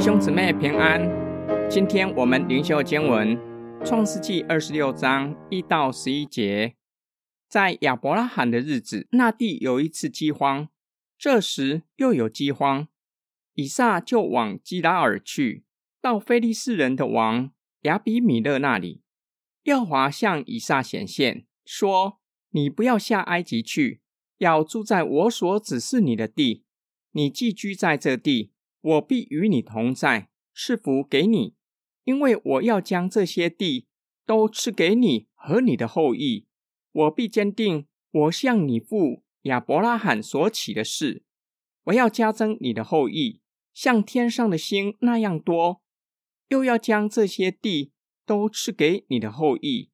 兄姊妹平安，今天我们灵修经文《创世纪二十六章一到十一节。在亚伯拉罕的日子，那地有一次饥荒，这时又有饥荒，以撒就往基拉尔去，到非利士人的王亚比米勒那里。耶和华向以撒显现，说：“你不要下埃及去，要住在我所指示你的地。你寄居在这地。”我必与你同在，赐福给你，因为我要将这些地都赐给你和你的后裔。我必坚定我向你父亚伯拉罕所起的事。我要加增你的后裔，像天上的星那样多，又要将这些地都赐给你的后裔，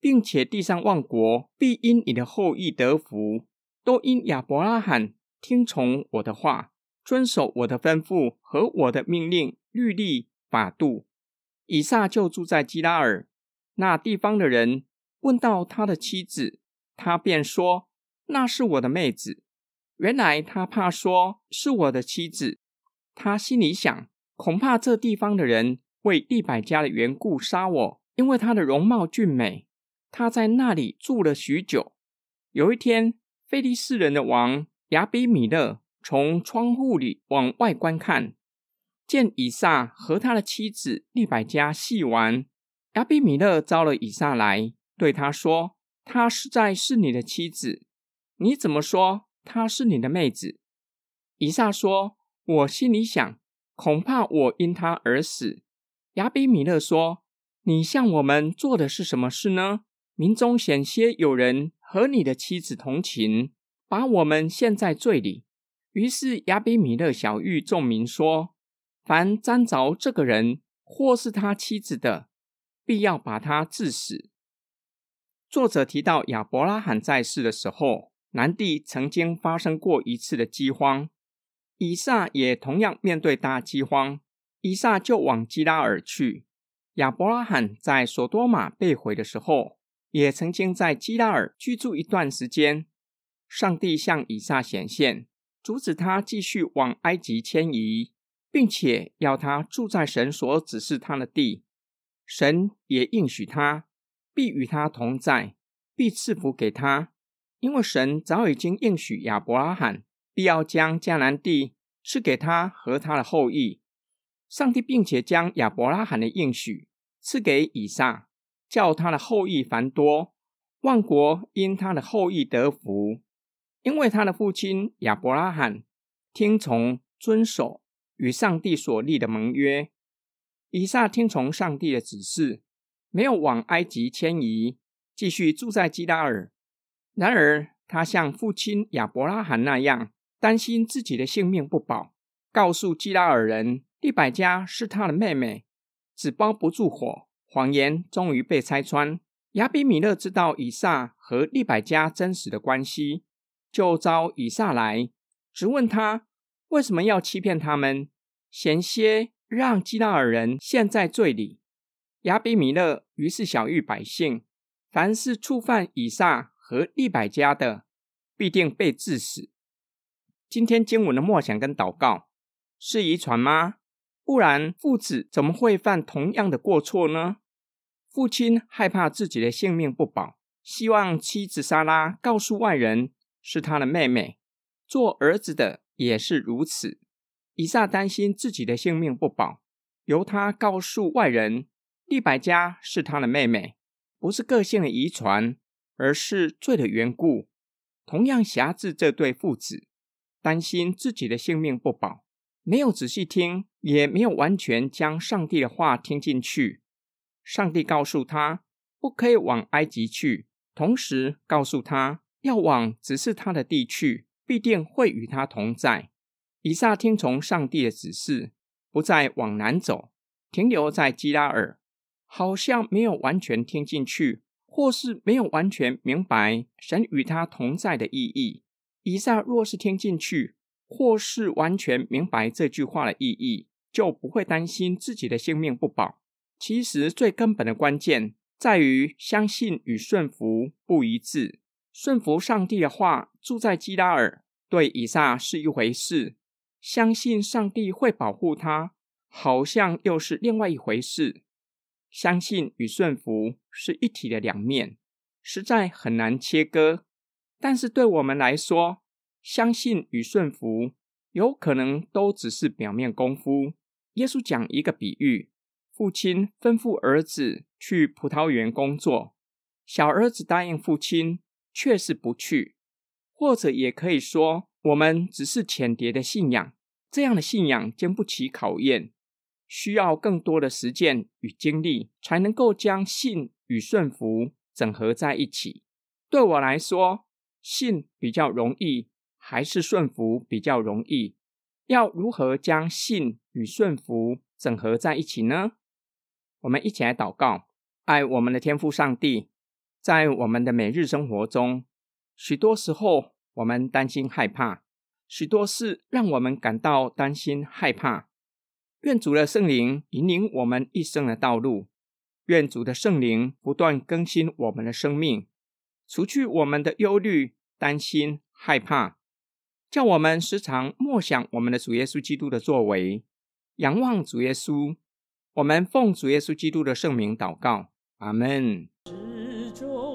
并且地上万国必因你的后裔得福，都因亚伯拉罕听从我的话。遵守我的吩咐和我的命令、律例、法度。以撒就住在基拉尔。那地方的人问到他的妻子，他便说：“那是我的妹子。”原来他怕说是我的妻子。他心里想：恐怕这地方的人为利百家的缘故杀我，因为她的容貌俊美。他在那里住了许久。有一天，菲利士人的王亚比米勒。从窗户里往外观看，见以撒和他的妻子利百加戏玩。亚比米勒招了以撒来，对他说：“她实在是你的妻子，你怎么说她是你的妹子？”以撒说：“我心里想，恐怕我因她而死。”亚比米勒说：“你向我们做的是什么事呢？民中险些有人和你的妻子同情，把我们陷在罪里。”于是亚比米勒小玉众民说：“凡沾着这个人或是他妻子的，必要把他致死。”作者提到亚伯拉罕在世的时候，南地曾经发生过一次的饥荒，以撒也同样面对大饥荒，以撒就往基拉尔去。亚伯拉罕在索多玛被毁的时候，也曾经在基拉尔居住一段时间。上帝向以撒显现。阻止他继续往埃及迁移，并且要他住在神所指示他的地。神也应许他，必与他同在，必赐福给他，因为神早已经应许亚伯拉罕，必要将迦南地赐给他和他的后裔。上帝并且将亚伯拉罕的应许赐给以撒，叫他的后裔繁多，万国因他的后裔得福。因为他的父亲亚伯拉罕听从遵守与上帝所立的盟约，以撒听从上帝的指示，没有往埃及迁移，继续住在基拉尔。然而，他像父亲亚伯拉罕那样，担心自己的性命不保，告诉基拉尔人利百加是他的妹妹，纸包不住火，谎言终于被拆穿。亚比米勒知道以撒和利百加真实的关系。就招以撒来，质问他为什么要欺骗他们，险些让基拉尔人陷在罪里。亚比米勒于是小谕百姓：凡是触犯以撒和利百家的，必定被致死。今天经文的默想跟祷告是遗传吗？不然父子怎么会犯同样的过错呢？父亲害怕自己的性命不保，希望妻子莎拉告诉外人。是他的妹妹，做儿子的也是如此。以撒担心自己的性命不保，由他告诉外人，利百加是他的妹妹，不是个性的遗传，而是罪的缘故。同样辖制这对父子，担心自己的性命不保，没有仔细听，也没有完全将上帝的话听进去。上帝告诉他不可以往埃及去，同时告诉他。要往指示他的地去，必定会与他同在。以撒听从上帝的指示，不再往南走，停留在基拉尔，好像没有完全听进去，或是没有完全明白神与他同在的意义。以撒若是听进去，或是完全明白这句话的意义，就不会担心自己的性命不保。其实最根本的关键在于相信与顺服不一致。顺服上帝的话，住在基拉尔，对以撒是一回事；相信上帝会保护他，好像又是另外一回事。相信与顺服是一体的两面，实在很难切割。但是对我们来说，相信与顺服有可能都只是表面功夫。耶稣讲一个比喻：父亲吩咐儿子去葡萄园工作，小儿子答应父亲，却是不去。或者也可以说，我们只是浅碟的信仰，这样的信仰经不起考验。需要更多的实践与经历，才能够将信与顺服整合在一起。对我来说，信比较容易，还是顺服比较容易？要如何将信与顺服整合在一起呢？我们一起来祷告：爱我们的天父上帝，在我们的每日生活中，许多时候我们担心害怕，许多事让我们感到担心害怕。愿主的圣灵引领我们一生的道路，愿主的圣灵不断更新我们的生命，除去我们的忧虑、担心、害怕，叫我们时常默想我们的主耶稣基督的作为，仰望主耶稣。我们奉主耶稣基督的圣名祷告，阿门。joy.